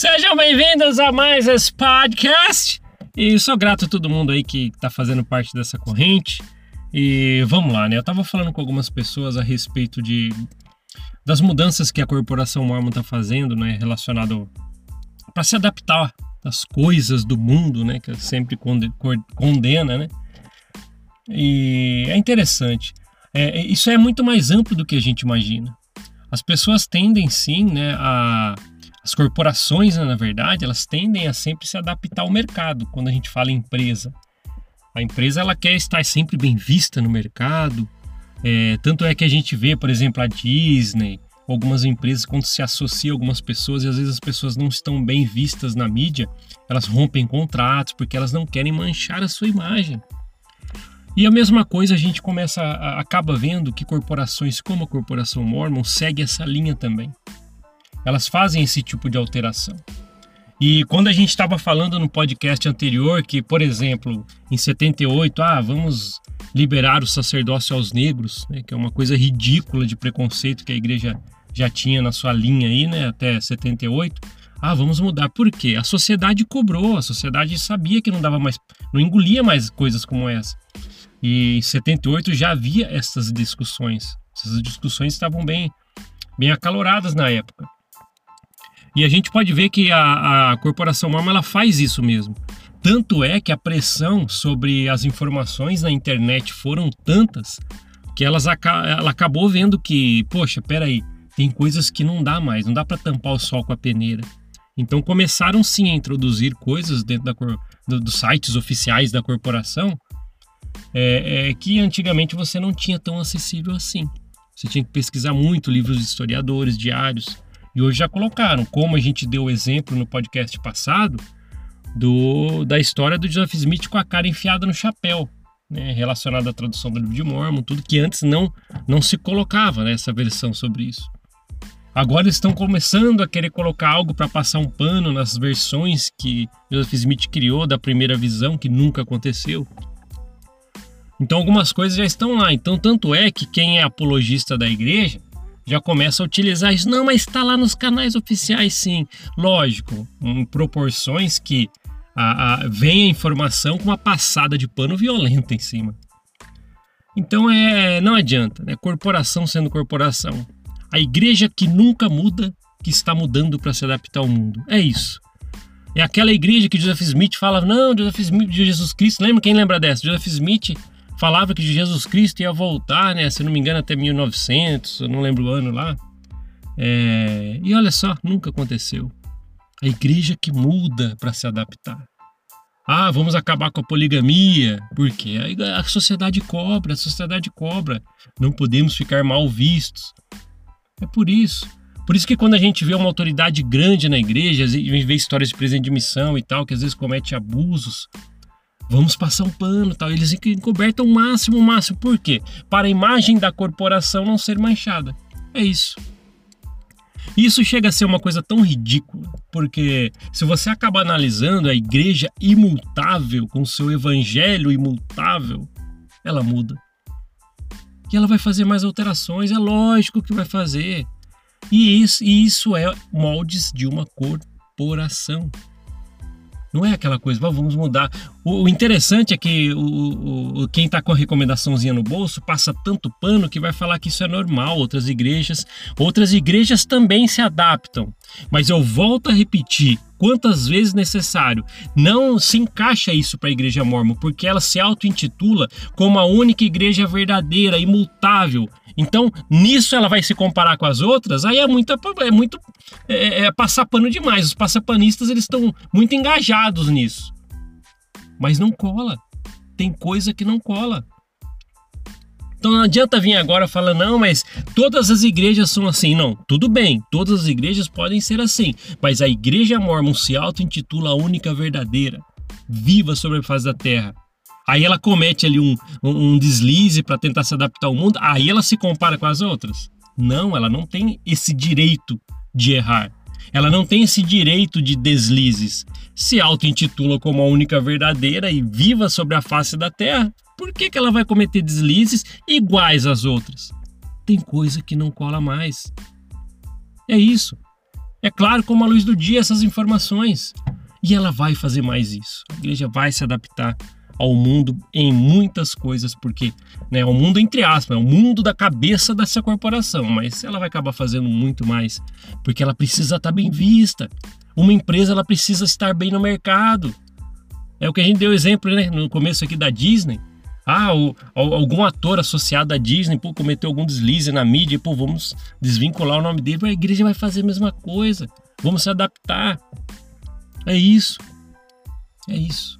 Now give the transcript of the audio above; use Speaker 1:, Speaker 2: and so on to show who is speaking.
Speaker 1: Sejam bem-vindos a mais esse podcast. E sou grato a todo mundo aí que está fazendo parte dessa corrente. E vamos lá, né? Eu tava falando com algumas pessoas a respeito de das mudanças que a corporação Mormon está fazendo, né, relacionado para se adaptar às coisas do mundo, né, que sempre condena, né? E é interessante. É, isso é muito mais amplo do que a gente imagina. As pessoas tendem sim, né, a as corporações, né, na verdade, elas tendem a sempre se adaptar ao mercado quando a gente fala em empresa. A empresa ela quer estar sempre bem vista no mercado. É, tanto é que a gente vê, por exemplo, a Disney, algumas empresas, quando se associa algumas pessoas e às vezes as pessoas não estão bem vistas na mídia, elas rompem contratos porque elas não querem manchar a sua imagem. E a mesma coisa a gente começa a, acaba vendo que corporações como a corporação Mormon segue essa linha também elas fazem esse tipo de alteração. E quando a gente estava falando no podcast anterior que, por exemplo, em 78, ah, vamos liberar o sacerdócio aos negros, né, que é uma coisa ridícula de preconceito que a igreja já tinha na sua linha aí, né, até 78. Ah, vamos mudar. Por quê? A sociedade cobrou, a sociedade sabia que não dava mais, não engolia mais coisas como essa. E em 78 já havia essas discussões. Essas discussões estavam bem, bem acaloradas na época. E a gente pode ver que a, a corporação Mormon ela faz isso mesmo. Tanto é que a pressão sobre as informações na internet foram tantas que elas, ela acabou vendo que, poxa, peraí, tem coisas que não dá mais, não dá para tampar o sol com a peneira. Então começaram sim a introduzir coisas dentro da, do, dos sites oficiais da corporação é, é, que antigamente você não tinha tão acessível assim. Você tinha que pesquisar muito livros de historiadores, diários. E hoje já colocaram, como a gente deu o exemplo no podcast passado, do, da história do Joseph Smith com a cara enfiada no chapéu, né, relacionada à tradução do livro de Mormon, tudo que antes não, não se colocava nessa né, versão sobre isso. Agora eles estão começando a querer colocar algo para passar um pano nas versões que Joseph Smith criou da primeira visão, que nunca aconteceu. Então algumas coisas já estão lá. Então tanto é que quem é apologista da igreja já começa a utilizar isso. Não, mas está lá nos canais oficiais, sim. Lógico, em proporções que a, a, vem a informação com uma passada de pano violenta em cima. Então é, não adianta, né? Corporação sendo corporação. A igreja que nunca muda, que está mudando para se adaptar ao mundo. É isso. É aquela igreja que Joseph Smith fala, não, Joseph Smith, Jesus Cristo, lembra quem lembra dessa? Joseph Smith falava que Jesus Cristo ia voltar, né? Se não me engano, até 1900, eu não lembro o ano lá. É... E olha só, nunca aconteceu. A igreja que muda para se adaptar. Ah, vamos acabar com a poligamia. Por quê? A sociedade cobra, a sociedade cobra. Não podemos ficar mal vistos. É por isso. Por isso que quando a gente vê uma autoridade grande na igreja, e vê histórias de presidente de missão e tal, que às vezes comete abusos, vamos passar um pano tal. Eles encobertam o máximo, o máximo. Por quê? Para a imagem da corporação não ser manchada. É isso. Isso chega a ser uma coisa tão ridícula, porque se você acaba analisando a igreja imutável, com seu evangelho imutável, ela muda. E ela vai fazer mais alterações, é lógico que vai fazer. E isso, e isso é moldes de uma corporação. Não é aquela coisa, vamos mudar. O, interessante é que o, o quem está com a recomendaçãozinha no bolso passa tanto pano que vai falar que isso é normal. Outras igrejas, outras igrejas também se adaptam. Mas eu volto a repetir, quantas vezes necessário. Não se encaixa isso para a igreja mormon, porque ela se auto-intitula como a única igreja verdadeira, imutável, então, nisso ela vai se comparar com as outras, aí é, muito é muito é, é passar pano demais. Os passapanistas eles estão muito engajados nisso. Mas não cola. Tem coisa que não cola. Então não adianta vir agora falando, não, mas todas as igrejas são assim. Não, tudo bem, todas as igrejas podem ser assim, mas a igreja mormon se auto-intitula a única verdadeira, viva sobre a face da terra. Aí ela comete ali um, um, deslize para tentar se adaptar ao mundo, aí ela se compara com as outras. Não, ela não tem esse direito de errar. Ela não tem esse direito de deslizes. Se auto-intitula como a única verdadeira e viva sobre a face da terra, por que, que ela vai cometer deslizes iguais às outras? Tem coisa que não cola mais. É isso. É claro, como a luz do dia, essas informações. E ela vai fazer mais isso. A igreja vai se adaptar ao mundo em muitas coisas, porque né, o mundo entre aspas, é o mundo da cabeça dessa corporação, mas ela vai acabar fazendo muito mais, porque ela precisa estar bem vista. Uma empresa ela precisa estar bem no mercado. É o que a gente deu exemplo né, no começo aqui da Disney. Ah, o, algum ator associado à Disney pô, cometeu algum deslize na mídia, pô, vamos desvincular o nome dele. A igreja vai fazer a mesma coisa. Vamos se adaptar. É isso. É isso.